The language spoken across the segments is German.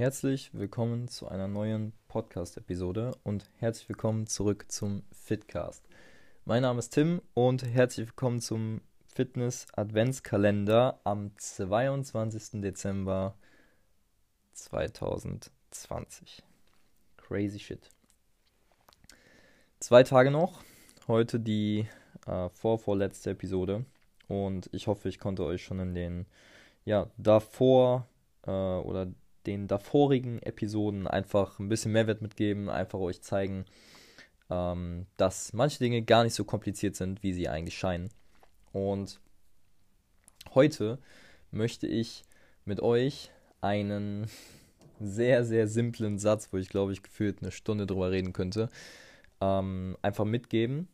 Herzlich willkommen zu einer neuen Podcast-Episode und herzlich willkommen zurück zum Fitcast. Mein Name ist Tim und herzlich willkommen zum Fitness-Adventskalender am 22. Dezember 2020. Crazy shit. Zwei Tage noch. Heute die äh, vorvorletzte Episode. Und ich hoffe, ich konnte euch schon in den ja, davor äh, oder den davorigen Episoden einfach ein bisschen Mehrwert mitgeben, einfach euch zeigen, ähm, dass manche Dinge gar nicht so kompliziert sind, wie sie eigentlich scheinen. Und heute möchte ich mit euch einen sehr, sehr simplen Satz, wo ich glaube ich gefühlt eine Stunde drüber reden könnte, ähm, einfach mitgeben.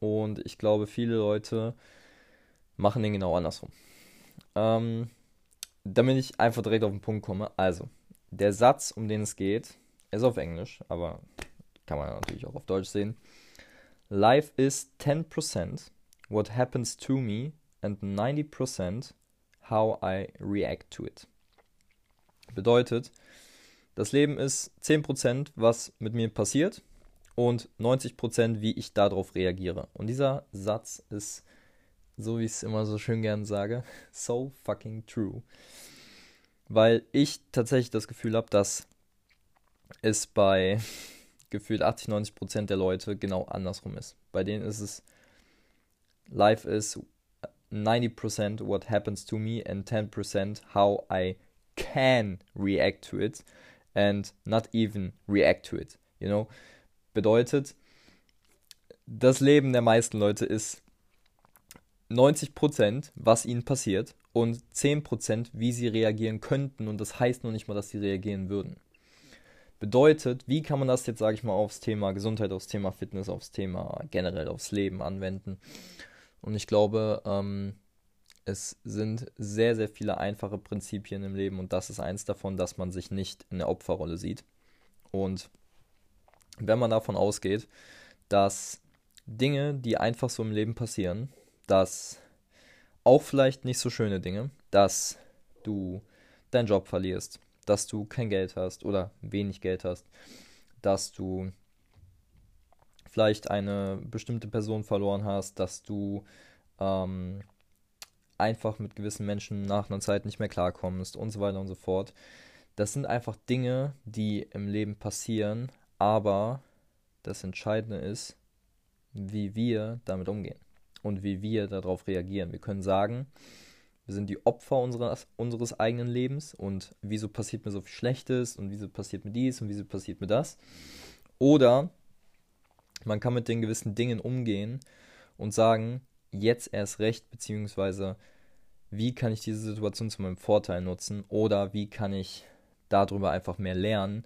Und ich glaube, viele Leute machen den genau andersrum. Ähm, damit ich einfach direkt auf den Punkt komme. Also, der Satz, um den es geht, ist auf Englisch, aber kann man natürlich auch auf Deutsch sehen. Life is 10% what happens to me and 90% how I react to it. Bedeutet, das Leben ist 10%, was mit mir passiert und 90%, wie ich darauf reagiere. Und dieser Satz ist, so wie ich es immer so schön gern sage, so fucking true. Weil ich tatsächlich das Gefühl habe, dass es bei gefühlt 80, 90% der Leute genau andersrum ist. Bei denen ist es Life is 90% what happens to me and 10% how I can react to it and not even react to it. You know? Bedeutet, das Leben der meisten Leute ist 90%, was ihnen passiert und 10%, wie sie reagieren könnten. Und das heißt noch nicht mal, dass sie reagieren würden. Bedeutet, wie kann man das jetzt, sage ich mal, aufs Thema Gesundheit, aufs Thema Fitness, aufs Thema generell aufs Leben anwenden? Und ich glaube, ähm, es sind sehr, sehr viele einfache Prinzipien im Leben und das ist eins davon, dass man sich nicht in der Opferrolle sieht. Und wenn man davon ausgeht, dass Dinge, die einfach so im Leben passieren, dass auch vielleicht nicht so schöne Dinge, dass du deinen Job verlierst, dass du kein Geld hast oder wenig Geld hast, dass du vielleicht eine bestimmte Person verloren hast, dass du ähm, einfach mit gewissen Menschen nach einer Zeit nicht mehr klarkommst und so weiter und so fort. Das sind einfach Dinge, die im Leben passieren, aber das Entscheidende ist, wie wir damit umgehen und wie wir darauf reagieren. Wir können sagen, wir sind die Opfer unseres, unseres eigenen Lebens und wieso passiert mir so viel Schlechtes und wieso passiert mir dies und wieso passiert mir das. Oder man kann mit den gewissen Dingen umgehen und sagen, jetzt erst recht, beziehungsweise wie kann ich diese Situation zu meinem Vorteil nutzen oder wie kann ich darüber einfach mehr lernen.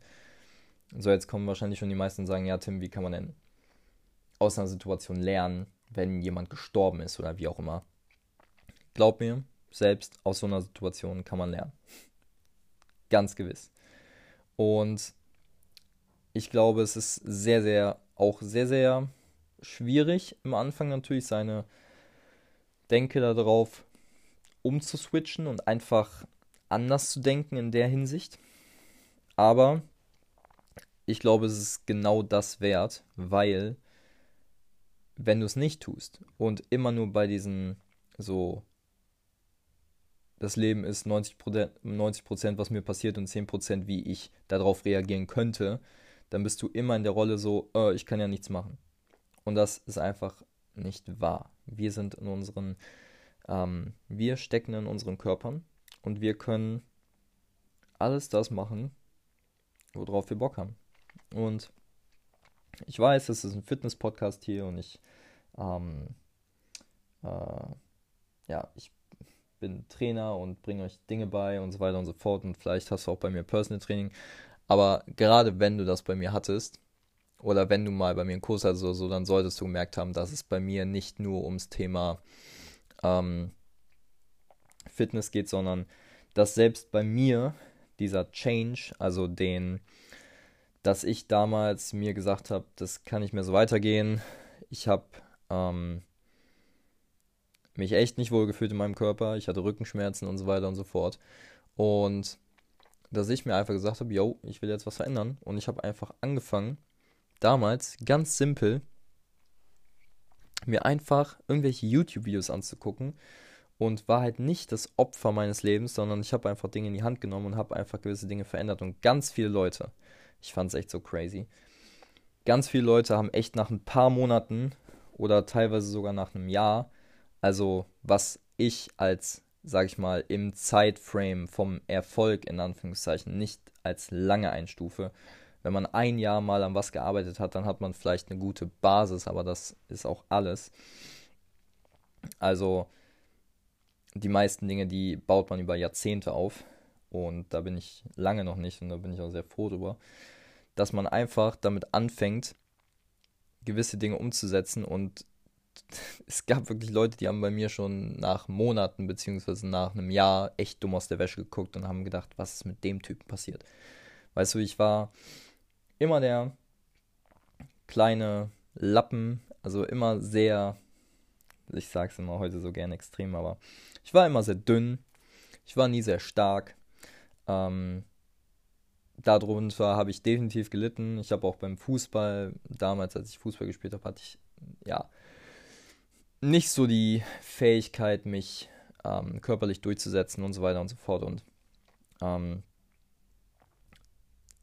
So, jetzt kommen wahrscheinlich schon die meisten und sagen, ja, Tim, wie kann man denn aus einer Situation lernen, wenn jemand gestorben ist oder wie auch immer. Glaub mir, selbst aus so einer Situation kann man lernen. Ganz gewiss. Und ich glaube, es ist sehr, sehr, auch sehr, sehr schwierig im Anfang natürlich seine Denke darauf umzuswitchen und einfach anders zu denken in der Hinsicht. Aber ich glaube, es ist genau das wert, weil wenn du es nicht tust und immer nur bei diesen so, das Leben ist 90%, 90 was mir passiert und 10%, wie ich darauf reagieren könnte, dann bist du immer in der Rolle so, äh, ich kann ja nichts machen. Und das ist einfach nicht wahr. Wir sind in unseren, ähm, wir stecken in unseren Körpern und wir können alles das machen, worauf wir Bock haben. Und ich weiß, es ist ein Fitness-Podcast hier und ich, ähm, äh, ja, ich bin Trainer und bringe euch Dinge bei und so weiter und so fort. Und vielleicht hast du auch bei mir Personal Training. Aber gerade wenn du das bei mir hattest, oder wenn du mal bei mir einen Kurs hast oder so, dann solltest du gemerkt haben, dass es bei mir nicht nur ums Thema ähm, Fitness geht, sondern dass selbst bei mir dieser Change, also den dass ich damals mir gesagt habe, das kann nicht mehr so weitergehen. Ich habe ähm, mich echt nicht wohl gefühlt in meinem Körper. Ich hatte Rückenschmerzen und so weiter und so fort. Und dass ich mir einfach gesagt habe, yo, ich will jetzt was verändern. Und ich habe einfach angefangen, damals ganz simpel, mir einfach irgendwelche YouTube-Videos anzugucken und war halt nicht das Opfer meines Lebens, sondern ich habe einfach Dinge in die Hand genommen und habe einfach gewisse Dinge verändert. Und ganz viele Leute, ich fand es echt so crazy, ganz viele Leute haben echt nach ein paar Monaten oder teilweise sogar nach einem Jahr, also was ich als, sag ich mal, im Zeitframe vom Erfolg in Anführungszeichen nicht als lange einstufe. Wenn man ein Jahr mal an was gearbeitet hat, dann hat man vielleicht eine gute Basis, aber das ist auch alles. Also die meisten Dinge, die baut man über Jahrzehnte auf. Und da bin ich lange noch nicht und da bin ich auch sehr froh drüber, dass man einfach damit anfängt, gewisse Dinge umzusetzen. Und es gab wirklich Leute, die haben bei mir schon nach Monaten beziehungsweise nach einem Jahr echt dumm aus der Wäsche geguckt und haben gedacht, was ist mit dem Typen passiert. Weißt du, ich war immer der kleine Lappen, also immer sehr, ich sag's immer heute so gern extrem, aber ich war immer sehr dünn, ich war nie sehr stark. Ähm, darunter habe ich definitiv gelitten. Ich habe auch beim Fußball, damals, als ich Fußball gespielt habe, hatte ich ja nicht so die Fähigkeit, mich ähm, körperlich durchzusetzen und so weiter und so fort. Und ähm,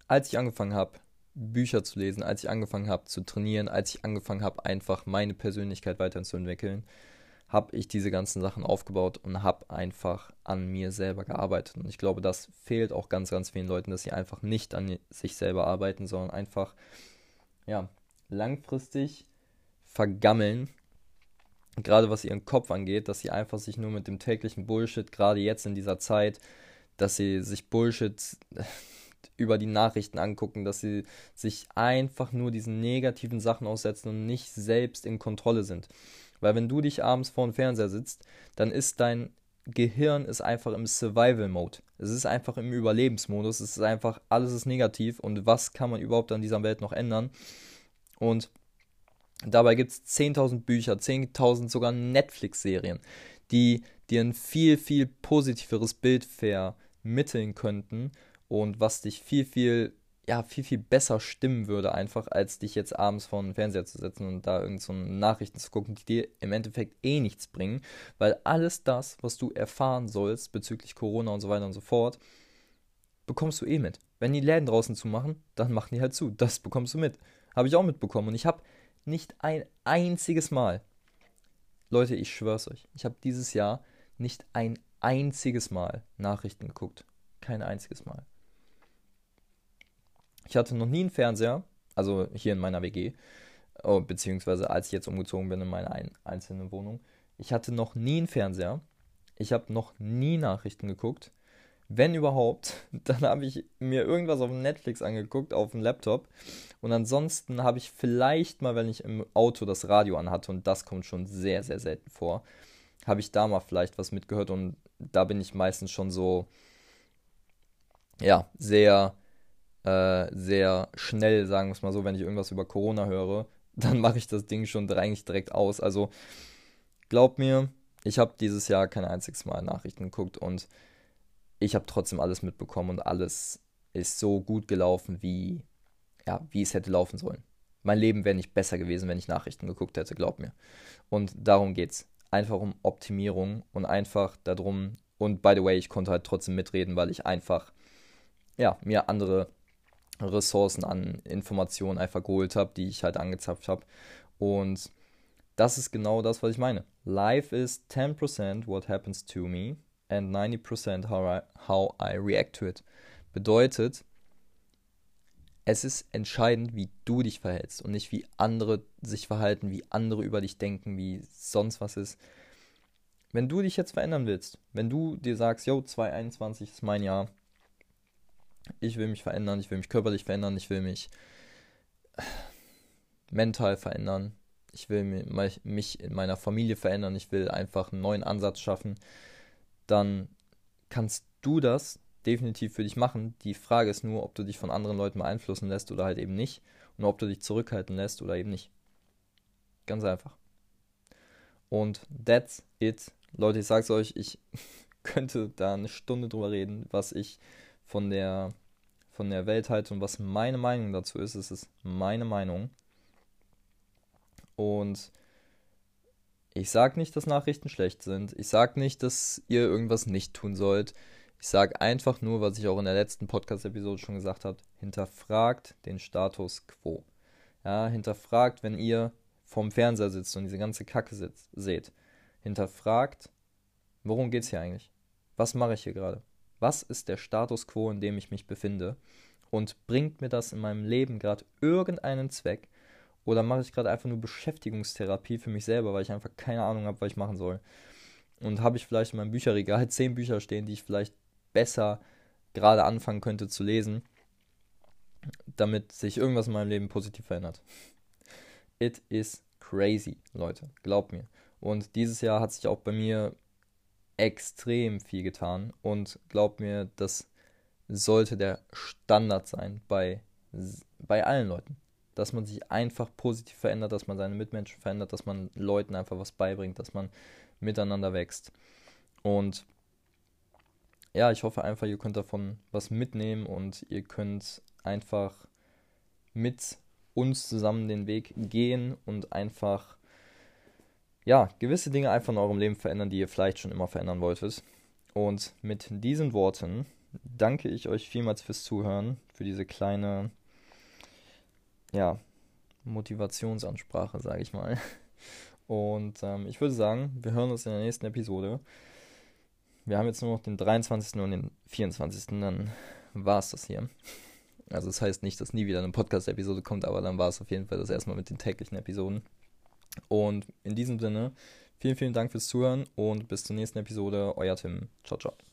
als ich angefangen habe, Bücher zu lesen, als ich angefangen habe zu trainieren, als ich angefangen habe, einfach meine Persönlichkeit weiterzuentwickeln, habe ich diese ganzen Sachen aufgebaut und habe einfach an mir selber gearbeitet. Und ich glaube, das fehlt auch ganz, ganz vielen Leuten, dass sie einfach nicht an sich selber arbeiten, sondern einfach, ja, langfristig vergammeln. Gerade was ihren Kopf angeht, dass sie einfach sich nur mit dem täglichen Bullshit, gerade jetzt in dieser Zeit, dass sie sich Bullshit über die Nachrichten angucken, dass sie sich einfach nur diesen negativen Sachen aussetzen und nicht selbst in Kontrolle sind. Weil wenn du dich abends vor dem Fernseher sitzt, dann ist dein Gehirn ist einfach im Survival-Mode. Es ist einfach im Überlebensmodus. Es ist einfach, alles ist negativ und was kann man überhaupt an dieser Welt noch ändern? Und dabei gibt es 10.000 Bücher, 10.000 sogar Netflix-Serien, die dir ein viel, viel positiveres Bild vermitteln könnten und was dich viel, viel ja, viel, viel besser stimmen würde, einfach, als dich jetzt abends vor den Fernseher zu setzen und da irgend so Nachrichten zu gucken, die dir im Endeffekt eh nichts bringen, weil alles das, was du erfahren sollst bezüglich Corona und so weiter und so fort, bekommst du eh mit. Wenn die Läden draußen zumachen, dann machen die halt zu. Das bekommst du mit. Habe ich auch mitbekommen. Und ich habe nicht ein einziges Mal, Leute, ich schwör's euch, ich habe dieses Jahr nicht ein einziges Mal Nachrichten geguckt. Kein einziges Mal. Ich hatte noch nie einen Fernseher, also hier in meiner WG, oh, beziehungsweise als ich jetzt umgezogen bin in meine ein, einzelne Wohnung. Ich hatte noch nie einen Fernseher. Ich habe noch nie Nachrichten geguckt. Wenn überhaupt, dann habe ich mir irgendwas auf Netflix angeguckt, auf dem Laptop. Und ansonsten habe ich vielleicht mal, wenn ich im Auto das Radio anhatte, und das kommt schon sehr, sehr selten vor, habe ich da mal vielleicht was mitgehört. Und da bin ich meistens schon so, ja, sehr äh, sehr schnell, sagen wir es mal so, wenn ich irgendwas über Corona höre, dann mache ich das Ding schon eigentlich direkt aus. Also glaub mir, ich habe dieses Jahr kein einziges Mal Nachrichten geguckt und ich habe trotzdem alles mitbekommen und alles ist so gut gelaufen, wie, ja, wie es hätte laufen sollen. Mein Leben wäre nicht besser gewesen, wenn ich Nachrichten geguckt hätte, glaub mir. Und darum geht's. Einfach um Optimierung und einfach darum, und by the way, ich konnte halt trotzdem mitreden, weil ich einfach, ja, mir andere Ressourcen an Informationen einfach geholt habe, die ich halt angezapft habe. Und das ist genau das, was ich meine. Life is 10% what happens to me and 90% how I, how I react to it. Bedeutet, es ist entscheidend, wie du dich verhältst und nicht wie andere sich verhalten, wie andere über dich denken, wie sonst was ist. Wenn du dich jetzt verändern willst, wenn du dir sagst, yo, 2021 ist mein Jahr, ich will mich verändern, ich will mich körperlich verändern, ich will mich mental verändern, ich will mich in meiner Familie verändern, ich will einfach einen neuen Ansatz schaffen, dann kannst du das definitiv für dich machen. Die Frage ist nur, ob du dich von anderen Leuten beeinflussen lässt oder halt eben nicht und ob du dich zurückhalten lässt oder eben nicht. Ganz einfach. Und that's it. Leute, ich sag's euch, ich könnte da eine Stunde drüber reden, was ich von der, von der Welt halte und was meine Meinung dazu ist. Es ist meine Meinung. Und ich sage nicht, dass Nachrichten schlecht sind. Ich sage nicht, dass ihr irgendwas nicht tun sollt. Ich sage einfach nur, was ich auch in der letzten Podcast-Episode schon gesagt habe, hinterfragt den Status quo. Ja, hinterfragt, wenn ihr vorm Fernseher sitzt und diese ganze Kacke sitzt, seht. Hinterfragt, worum geht es hier eigentlich? Was mache ich hier gerade? Was ist der Status quo, in dem ich mich befinde? Und bringt mir das in meinem Leben gerade irgendeinen Zweck? Oder mache ich gerade einfach nur Beschäftigungstherapie für mich selber, weil ich einfach keine Ahnung habe, was ich machen soll? Und habe ich vielleicht in meinem Bücherregal zehn Bücher stehen, die ich vielleicht besser gerade anfangen könnte zu lesen, damit sich irgendwas in meinem Leben positiv verändert. It is crazy, Leute, glaubt mir. Und dieses Jahr hat sich auch bei mir extrem viel getan und glaubt mir, das sollte der Standard sein bei, bei allen Leuten. Dass man sich einfach positiv verändert, dass man seine Mitmenschen verändert, dass man Leuten einfach was beibringt, dass man miteinander wächst. Und ja, ich hoffe einfach, ihr könnt davon was mitnehmen und ihr könnt einfach mit uns zusammen den Weg gehen und einfach ja, gewisse Dinge einfach in eurem Leben verändern, die ihr vielleicht schon immer verändern wolltet. Und mit diesen Worten danke ich euch vielmals fürs Zuhören, für diese kleine ja, Motivationsansprache, sage ich mal. Und ähm, ich würde sagen, wir hören uns in der nächsten Episode. Wir haben jetzt nur noch den 23. und den 24. Dann war es das hier. Also das heißt nicht, dass nie wieder eine Podcast-Episode kommt, aber dann war es auf jeden Fall das erstmal mit den täglichen Episoden. Und in diesem Sinne, vielen, vielen Dank fürs Zuhören und bis zur nächsten Episode. Euer Tim. Ciao, ciao.